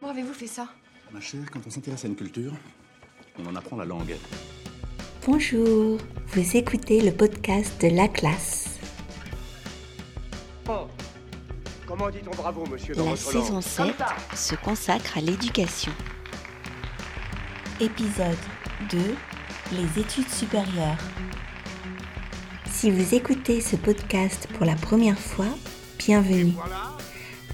Comment avez-vous fait ça? Ma chère, quand on s'intéresse à une culture, on en apprend la langue. Bonjour, vous écoutez le podcast de La Classe. Oh. Comment dit-on bravo, monsieur, dans La saison langue? 7 se consacre à l'éducation. Épisode 2 Les études supérieures. Si vous écoutez ce podcast pour la première fois, bienvenue.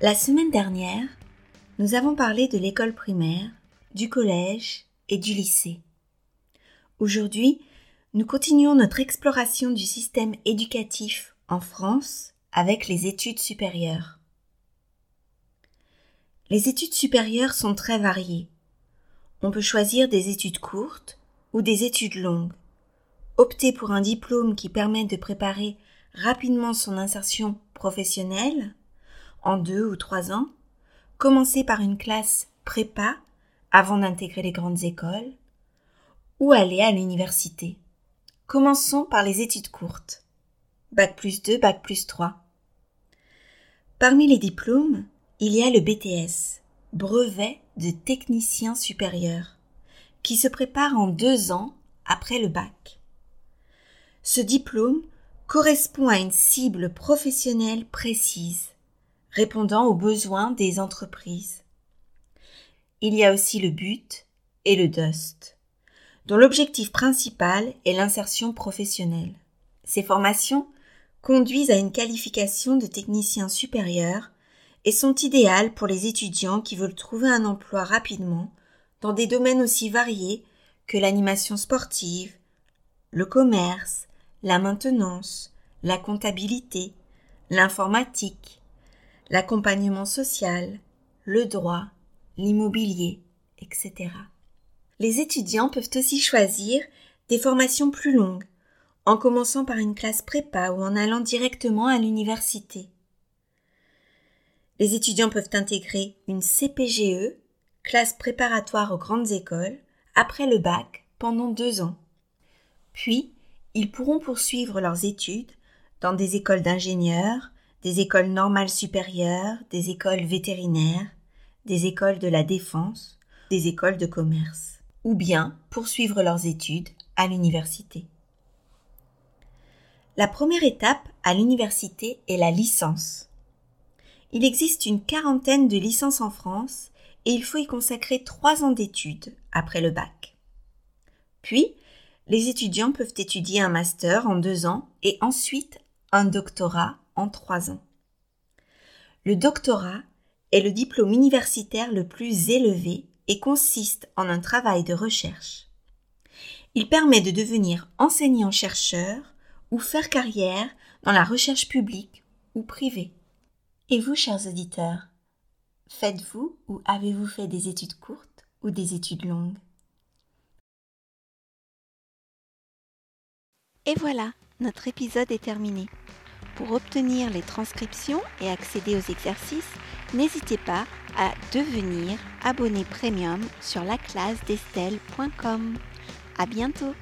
La semaine dernière, nous avons parlé de l'école primaire, du collège et du lycée. Aujourd'hui, nous continuons notre exploration du système éducatif en France avec les études supérieures. Les études supérieures sont très variées. On peut choisir des études courtes ou des études longues. Opter pour un diplôme qui permet de préparer rapidement son insertion professionnelle en deux ou trois ans, commencer par une classe prépa avant d'intégrer les grandes écoles, ou aller à l'université. Commençons par les études courtes. Bac plus 2, Bac plus 3. Parmi les diplômes, il y a le BTS, brevet de technicien supérieur, qui se prépare en deux ans après le bac. Ce diplôme correspond à une cible professionnelle précise, répondant aux besoins des entreprises. Il y a aussi le but et le DUST, dont l'objectif principal est l'insertion professionnelle. Ces formations conduisent à une qualification de technicien supérieur et sont idéales pour les étudiants qui veulent trouver un emploi rapidement dans des domaines aussi variés que l'animation sportive, le commerce, la maintenance, la comptabilité, l'informatique, l'accompagnement social, le droit, l'immobilier, etc. Les étudiants peuvent aussi choisir des formations plus longues, en commençant par une classe prépa ou en allant directement à l'université. Les étudiants peuvent intégrer une CPGE, classe préparatoire aux grandes écoles, après le bac pendant deux ans. Puis, ils pourront poursuivre leurs études dans des écoles d'ingénieurs, des écoles normales supérieures, des écoles vétérinaires, des écoles de la défense, des écoles de commerce, ou bien poursuivre leurs études à l'université. La première étape à l'université est la licence. Il existe une quarantaine de licences en France et il faut y consacrer trois ans d'études après le bac. Puis, les étudiants peuvent étudier un master en deux ans et ensuite un doctorat en trois ans. Le doctorat est le diplôme universitaire le plus élevé et consiste en un travail de recherche. Il permet de devenir enseignant-chercheur ou faire carrière dans la recherche publique ou privée. Et vous, chers auditeurs, faites-vous ou avez-vous fait des études courtes ou des études longues? Et voilà, notre épisode est terminé. Pour obtenir les transcriptions et accéder aux exercices, n'hésitez pas à devenir abonné premium sur laclassedestelle.com. À bientôt!